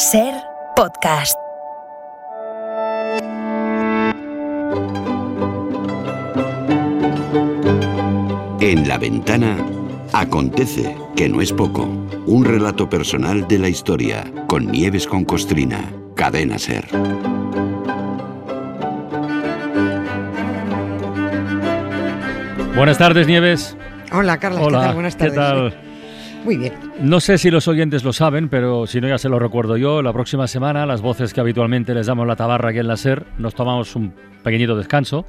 Ser podcast. En la ventana acontece, que no es poco, un relato personal de la historia con Nieves con Costrina, cadena Ser. Buenas tardes, Nieves. Hola, Carla. ¿qué tal? Buenas tardes. ¿Qué tal? Muy bien. No sé si los oyentes lo saben, pero si no ya se lo recuerdo yo. La próxima semana, las voces que habitualmente les damos la tabarra aquí en la SER, nos tomamos un pequeñito descanso.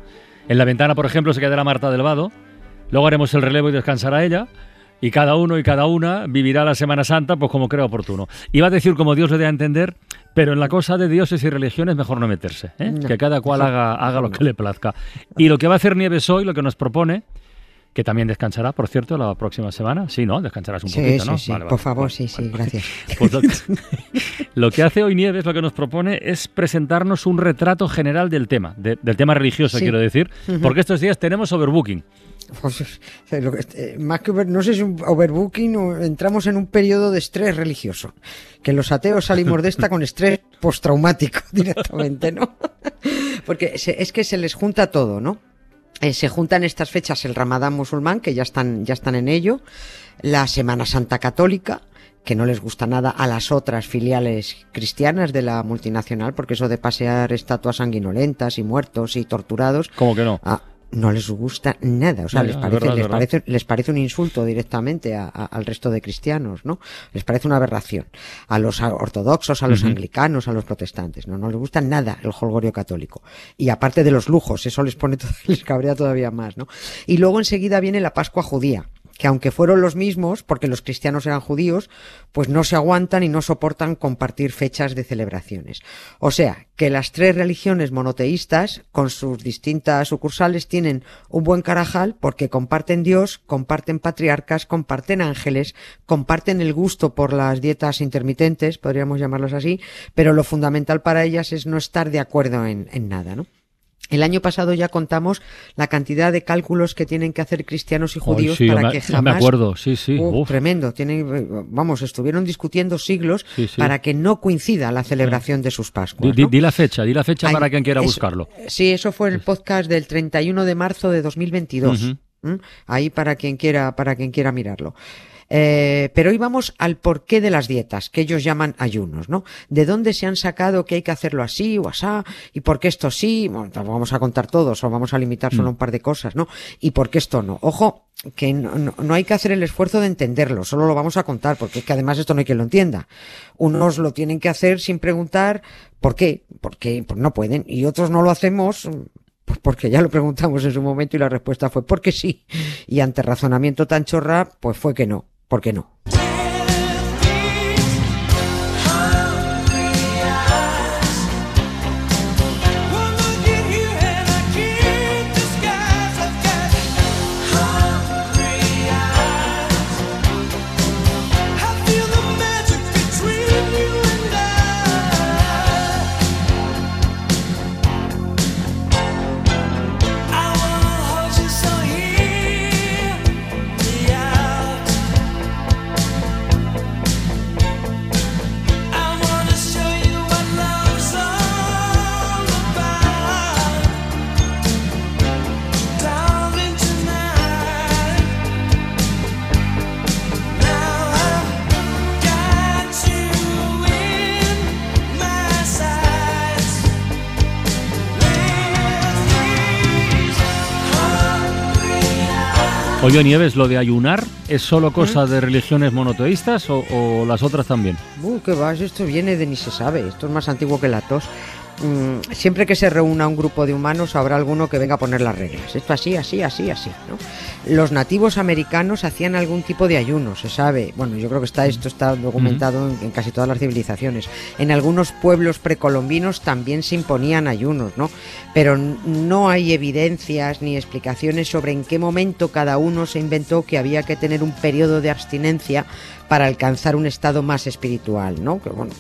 En la ventana, por ejemplo, se quedará Marta del Vado. Luego haremos el relevo y descansará ella. Y cada uno y cada una vivirá la Semana Santa pues como crea oportuno. Iba a decir como Dios le dé a entender, pero en la cosa de dioses y religiones mejor no meterse. ¿eh? No. Que cada cual haga, haga lo que le plazca. Y lo que va a hacer Nieves hoy, lo que nos propone, que también descansará, por cierto, la próxima semana. Sí, ¿no? Descansarás un Sí, poquito, sí, ¿no? sí. Vale, Por vale. favor, Bueno, sí, sí, gracias. Pues lo, lo que hace hoy Nieves, lo que nos propone es presentarnos un retrato general del tema, de- del tema religioso, quiero decir, porque estos días tenemos overbooking. Pues, eh, eh, más que over- no sé si un overbooking o entramos en un periodo de estrés religioso. Que los ateos salimos de esta con estrés postraumático directamente, ¿no? Porque se- es que se les junta todo, ¿no? Eh, se juntan estas fechas el Ramadán musulmán, que ya están, ya están en ello, la Semana Santa Católica, que no les gusta nada a las otras filiales cristianas de la multinacional, porque eso de pasear estatuas sanguinolentas y muertos y torturados, ¿Cómo que no? Ah, no les gusta nada, o sea, Ya, les parece, verdad, les parece, les parece un insulto directamente a- a- al resto de cristianos, ¿no? Les parece una aberración. A los ortodoxos, a los anglicanos, a los protestantes, ¿no? No les gusta nada el holgorio católico. Y aparte de los lujos, eso les pone, les cabrea todavía más, ¿no? Y luego enseguida viene la Pascua judía que aunque fueron los mismos, porque los cristianos eran judíos, pues no se aguantan y no soportan compartir fechas de celebraciones. O sea, que las tres religiones monoteístas, con sus distintas sucursales, tienen un buen carajal porque comparten Dios, comparten patriarcas, comparten ángeles, comparten el gusto por las dietas intermitentes, podríamos llamarlos así, pero lo fundamental para ellas es no estar de acuerdo en, en nada, ¿no? El año pasado ya contamos la cantidad de cálculos que tienen que hacer cristianos y judíos Ay, sí, para me, que jamás me acuerdo, sí, sí. Uh, tremendo. Tienen, vamos, estuvieron discutiendo siglos Sí, sí. para que no coincida la celebración de sus Pascuas. di- ¿no? di la fecha, di la fecha Ay, para quien quiera eso- buscarlo. Sí, eso fue el podcast del 31 de marzo de 2022. Ujú. ¿Mm? Ahí para quien quiera, para quien quiera mirarlo. Eh, pero hoy vamos al porqué de las dietas, que ellos llaman ayunos, ¿no? ¿De dónde se han sacado que hay que hacerlo así o asá? ¿Y por qué esto sí? Bueno, vamos a contar todos o vamos a limitar Mm. solo un par de cosas, ¿no? ¿Y por qué esto no? Ojo, que no, no- no hay que hacer el esfuerzo de entenderlo, solo lo vamos a contar, porque es que además esto no hay quien lo entienda. Unos lo tienen que hacer sin preguntar por qué, porque pues no pueden, y otros no lo hacemos pues porque ya lo preguntamos en su momento y la respuesta fue porque sí. Y ante razonamiento tan chorra, pues fue que no. ¿Por qué no? Oye, Nieves, ¿lo de ayunar es solo cosa ¿Mm? de religiones monoteístas o, o las otras también? Uh, qué vas, esto viene de ni se sabe, esto es más antiguo que la tos. Mm, siempre que se reúna un grupo de humanos habrá alguno que venga a poner las reglas. Esto así, así, así, así, ¿no? Los nativos americanos hacían algún tipo de ayuno, se sabe. Bueno, yo creo que está esto está documentado en, en casi todas las civilizaciones. En algunos pueblos precolombinos también se imponían ayunos, ¿no? Pero no hay evidencias ni explicaciones sobre en qué momento cada uno se inventó que había que tener un periodo de abstinencia para alcanzar un estado más espiritual, ¿no? Que bueno,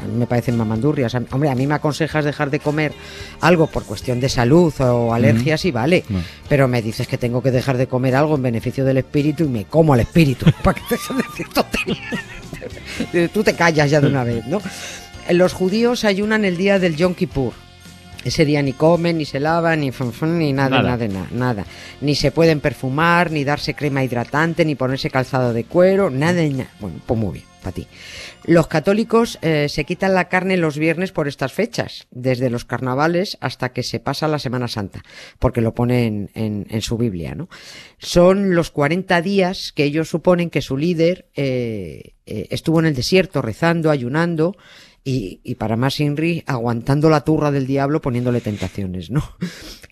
a mí me parecen mamandurrias. Hombre, a mí me aconsejas dejar de comer algo por cuestión de salud o alergias y vale. No. Pero me dices que tengo que dejar de comer algo en beneficio del espíritu y me como al espíritu. ¿Para qué te decir tonterías? Tú te callas ya de una vez, ¿no? los judíos ayunan el día del Yom Kippur. Ese día ni comen, ni se lavan, ni fun, fun, ni nada, Nada. nada, nada, nada. Ni se pueden perfumar, ni darse crema hidratante, ni ponerse calzado de cuero, nada, nada. Bueno, pues muy bien, para ti. Los católicos eh, se quitan la carne los viernes por estas fechas, desde los carnavales hasta que se pasa la Semana Santa, porque lo ponen en, en su Biblia, ¿no? Son los 40 días que ellos suponen que su líder eh, eh, estuvo en el desierto rezando, ayunando, y, y para más Inri, aguantando la turra del diablo poniéndole tentaciones, ¿no?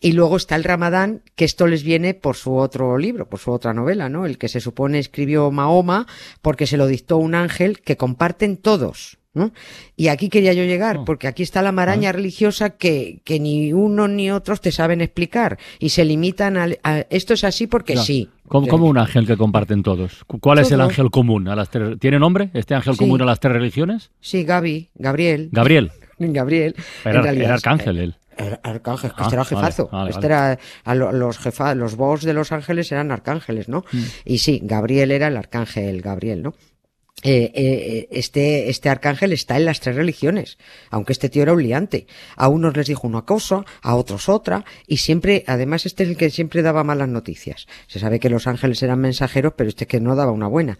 Y luego está el Ramadán, que esto les viene por su otro libro, por su otra novela, ¿no? El que se supone escribió Mahoma porque se lo dictó un ángel que comparten todos. ¿No? Y aquí quería yo llegar, Oh. porque aquí está la maraña religiosa que, que ni uno ni otros te saben explicar y se limitan a, a- esto es así porque Ya. sí. Como, como un ángel que comparten todos. Cu- ¿Cuál es el ángel común? A las tres- ¿Tiene nombre este ángel Sí. común a las tres religiones? Sí, Gaby, Gabriel. Gabriel. Gabriel. Era, en realidad era arcángel él. Ar- Arcángel, que Ah, este era jefazo. vale, este vale. era a lo- los jefa, los boss de los ángeles eran arcángeles, ¿no? Mm. Y sí, Gabriel era el arcángel Gabriel, ¿no? Eh, eh, este, este arcángel está en las tres religiones, aunque este tío era un liante. A unos les dijo una cosa, a otros otra, y siempre, además este es el que siempre daba malas noticias. Se sabe que los ángeles eran mensajeros, pero este que no daba una buena.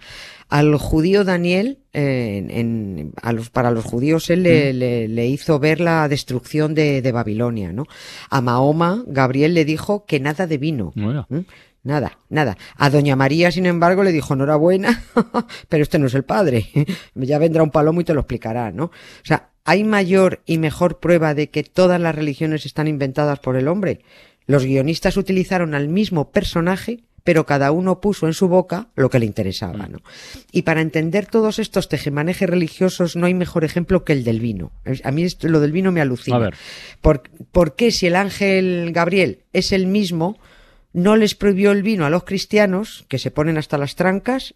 Al judío Daniel, eh, en- en- a los, para los judíos él le, le- le hizo ver la destrucción de, de Babilonia, ¿no? A Mahoma, Gabriel le dijo que nada de vino. ¿Mm? Nada, nada. A Doña María, sin embargo, le dijo enhorabuena, pero este no es el padre. ya vendrá un palomo y te lo explicará, ¿no? O sea, ¿hay mayor y mejor prueba de que todas las religiones están inventadas por el hombre? Los guionistas utilizaron al mismo personaje, pero cada uno puso en su boca lo que le interesaba, ¿no? Y para entender todos estos tejemanejes religiosos no hay mejor ejemplo que el del vino. A mí esto- lo del vino me alucina. A ver. ¿Por, por qué si el ángel Gabriel es el mismo, no les prohibió el vino a los cristianos, que se ponen hasta las trancas,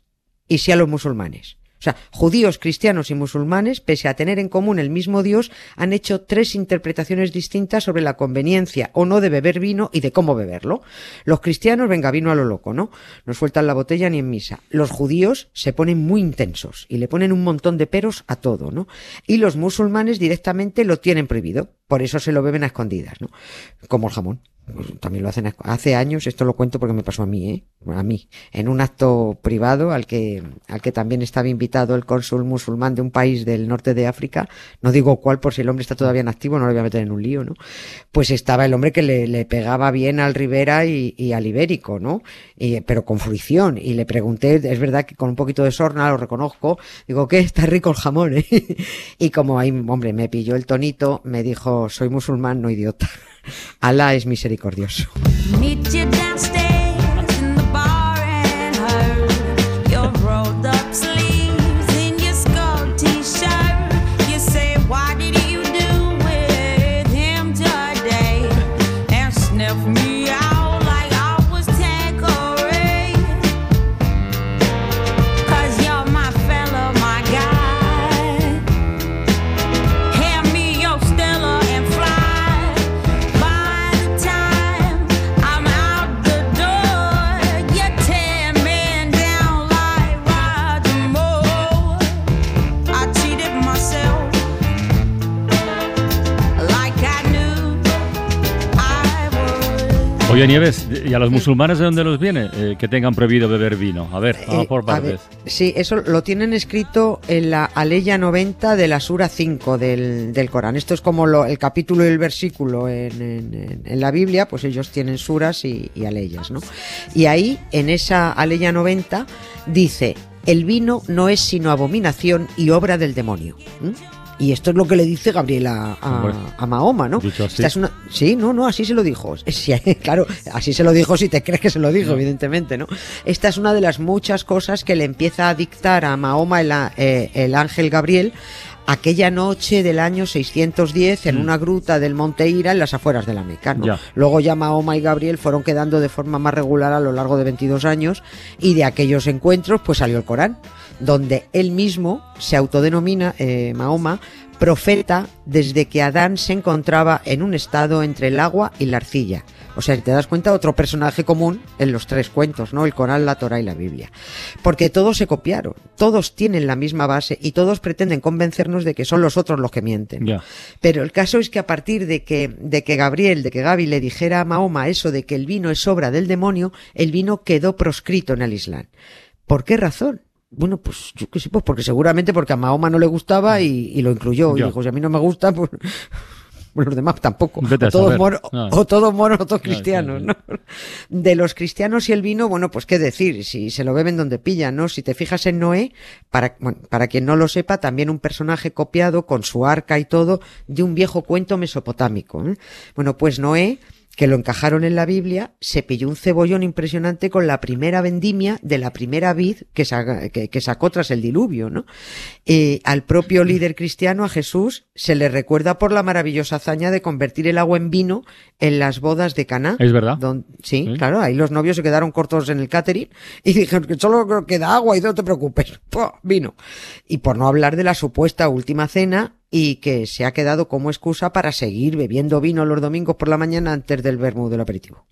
y sí a los musulmanes? O sea, judíos, cristianos y musulmanes, pese a tener en común el mismo Dios, han hecho tres interpretaciones distintas sobre la conveniencia o no de beber vino y de cómo beberlo. Los cristianos, venga, vino a lo loco, ¿no? No sueltan la botella ni en misa. Los judíos se ponen muy intensos y le ponen un montón de peros a todo, ¿no? Y los musulmanes directamente lo tienen prohibido. Por eso se lo beben a escondidas, ¿no? Como el jamón. Pues también lo hacen hace años, esto lo cuento porque me pasó a mí, ¿eh? A mí, en un acto privado al que, al que también estaba invitado el cónsul musulmán de un país del norte de África, no digo cuál por si el hombre está todavía en activo, no le voy a meter en un lío, ¿no? Pues estaba el hombre que le, le pegaba bien al Rivera y, al Ibérico, ¿no? Y- pero con fruición, y le pregunté, es verdad que con un poquito de sorna, lo reconozco, digo, ¿qué? Está rico el jamón, ¿eh? y como ahí, hombre, me pilló el tonito, me dijo, soy musulmán, no idiota. Alá es misericordioso. Oye, Nieves, ¿y a los musulmanes de dónde los viene? Eh, que tengan prohibido beber vino. A ver, vamos Eh, por ver, partes. sí, eso lo tienen escrito en la Aleya 90 de la Sura 5 del, del Corán. Esto es como lo- el capítulo y el versículo en, en- en- en la Biblia, pues ellos tienen suras y, y aleyas, ¿no? Y ahí, en esa Aleya 90, dice, el vino no es sino abominación y obra del demonio. ¿m? Y esto es lo que le dice Gabriel a, Mahoma, ¿no? dicho así. Esta es una- Sí, no, no, así se lo dijo. Sí, claro, así se lo dijo si te crees que se lo dijo, evidentemente, ¿no? Esta es una de las muchas cosas que le empieza a dictar a Mahoma el, eh, el ángel Gabriel aquella noche del año 610 en una gruta del Monte Ira en las afueras de la Meca, ¿no? Ya. Luego ya Mahoma y Gabriel fueron quedando de forma más regular a lo largo de 22 años y de aquellos encuentros pues salió el Corán. Donde él mismo se autodenomina, eh, Mahoma, profeta desde que Adán se encontraba en un estado entre el agua y la arcilla. O sea, si te das cuenta, otro personaje común en los tres cuentos, ¿no? El Corán, la Torah y la Biblia. Porque todos se copiaron, todos tienen la misma base y todos pretenden convencernos de que son los otros los que mienten. Pero el caso es que a partir de que, de que Gabriel, de que Gaby le dijera a Mahoma eso de que el vino es obra del demonio, el vino quedó proscrito en el Islam. ¿Por qué razón? Bueno, pues yo qué sé, pues porque seguramente porque a Mahoma no le gustaba y, y lo incluyó. Y dijo, si a mí no me gusta, pues, pues los demás tampoco. O, todos moros, o todos moros o todos sí, cristianos. ¿no? De los cristianos y el vino, bueno, pues qué decir, si se lo beben donde pillan, ¿no? Si te fijas en Noé, para, bueno, para quien no lo sepa, también un personaje copiado con su arca y todo de un viejo cuento mesopotámico. ¿eh? Bueno, pues Noé, que lo encajaron en la Biblia, se pilló un cebollón impresionante con la primera vendimia de la primera vid que, saca- que- que sacó tras el diluvio, ¿no? Eh, al propio líder cristiano, a Jesús, se le recuerda por la maravillosa hazaña de convertir el agua en vino en las bodas de Caná. Es verdad. Sí, Sí. claro, ahí los novios se quedaron cortos en el catering y dijeron que solo queda agua y no te preocupes, ¡Pua! vino. Y por no hablar de la supuesta última cena y que se ha quedado como excusa para seguir bebiendo vino los domingos por la mañana antes del vermú del aperitivo.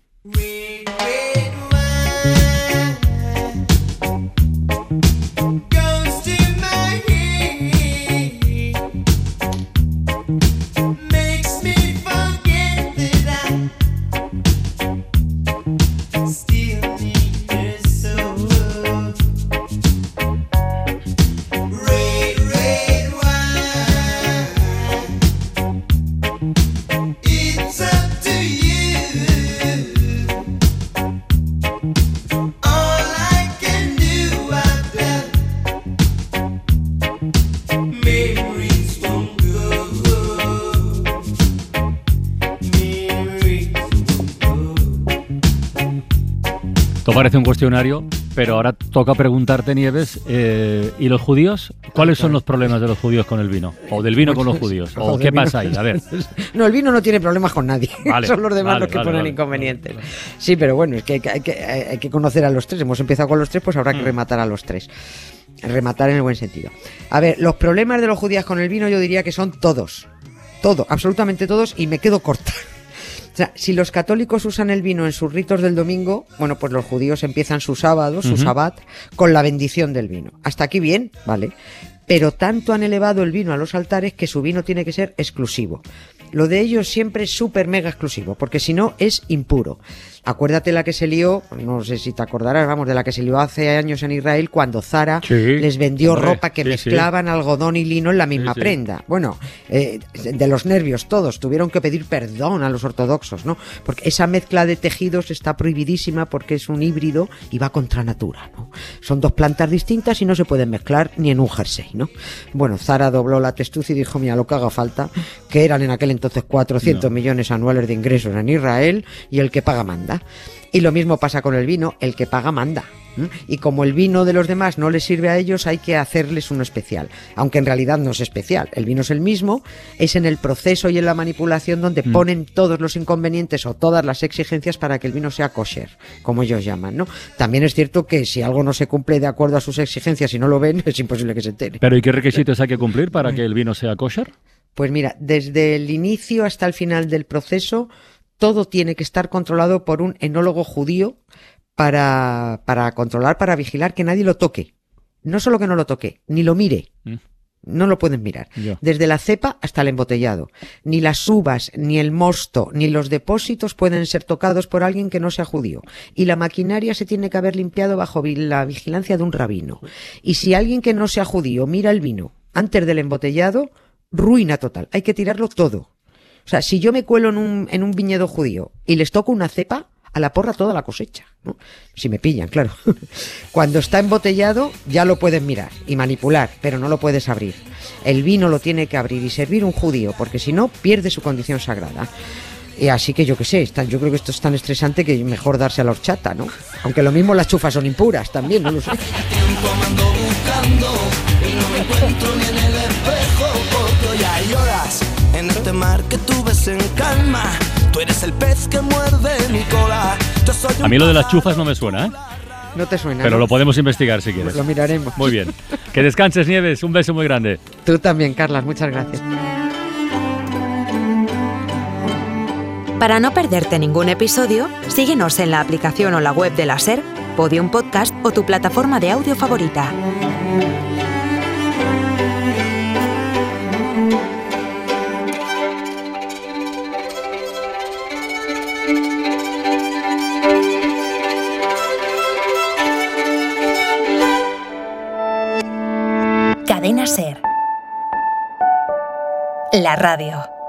Parece un cuestionario, pero ahora toca preguntarte, Nieves, eh, ¿y los judíos? ¿Cuáles son los problemas de los judíos con el vino? ¿O del vino con los judíos? ¿O qué pasa ahí? A ver. No, el vino no tiene problemas con nadie. Vale, Son los demás vale, los que vale, ponen inconvenientes. Sí, pero bueno, es que hay, que hay que hay que conocer a los tres. Hemos empezado con los tres, pues habrá que rematar a los tres. Rematar en el buen sentido. A ver, los problemas de los judíos con el vino yo diría que son todos. Todo, absolutamente todos, y me quedo corta. Sea, si los católicos usan el vino en sus ritos del domingo, bueno, pues los judíos empiezan su sábado, su Ujú. sabbat, con la bendición del vino. Hasta aquí bien, vale. Pero tanto han elevado el vino a los altares que su vino tiene que ser exclusivo. Lo de ellos siempre es súper mega exclusivo, porque si no es impuro. Acuérdate la que se lió, no sé si te acordarás, vamos, de la que se lió hace años en Israel cuando Zara Sí, les vendió hombre, ropa que sí, sí. mezclaban algodón y lino en la misma prenda. Bueno, eh, de los nervios todos tuvieron que pedir perdón a los ortodoxos, ¿no? Porque esa mezcla de tejidos está prohibidísima porque es un híbrido y va contra natura, ¿no? Son dos plantas distintas y no se pueden mezclar ni en un jersey, ¿no? Bueno, Zara dobló la testuz y dijo, mira, lo que haga falta, que eran en aquel entonces 400 No. millones anuales de ingresos en Israel y el que paga manda. Y lo mismo pasa con el vino, el que paga manda. Y como el vino de los demás no les sirve a ellos, hay que hacerles uno especial. Aunque en realidad no es especial. El vino es el mismo, es en el proceso y en la manipulación donde Mm. ponen todos los inconvenientes o todas las exigencias para que el vino sea kosher, como ellos llaman, ¿no? También es cierto que si algo no se cumple de acuerdo a sus exigencias y no lo ven, es imposible que se entere. ¿Pero y qué requisitos hay que cumplir para que el vino sea kosher? Pues mira, desde el inicio hasta el final del proceso, todo tiene que estar controlado por un enólogo judío para, para controlar, para vigilar que nadie lo toque. No solo que no lo toque, ni lo mire. Mm. No lo pueden mirar. Desde la cepa hasta el embotellado. Ni las uvas, ni el mosto, ni los depósitos pueden ser tocados por alguien que no sea judío. Y la maquinaria se tiene que haber limpiado bajo la vigilancia de un rabino. Y si alguien que no sea judío mira el vino antes del embotellado, ruina total. Hay que tirarlo todo. O sea, si yo me cuelo en un, en un viñedo judío y les toco una cepa, a la porra toda la cosecha. ¿no? Si me pillan, claro. Cuando está embotellado ya lo puedes mirar y manipular, pero no lo puedes abrir. El vino lo tiene que abrir y servir un judío, porque si no, pierde su condición sagrada. Y así que yo qué sé, yo creo que esto es tan estresante que mejor darse a la horchata, ¿no? Aunque lo mismo las chufas son impuras también, no lo sé. En este mar que tú ves en calma. Tú eres el pez que muerde mi cola. Yo soy un A mí lo de las chufas no me suena, ¿eh? No te suena. Pero ¿no? lo podemos investigar si quieres. Lo miraremos. Muy bien. Que descanses, Nieves. Un beso muy grande. Tú también, Carlas. Muchas gracias. Para no perderte ningún episodio, síguenos en la aplicación o la web de la SER, Podium Podcast o tu plataforma de audio favorita. La radio.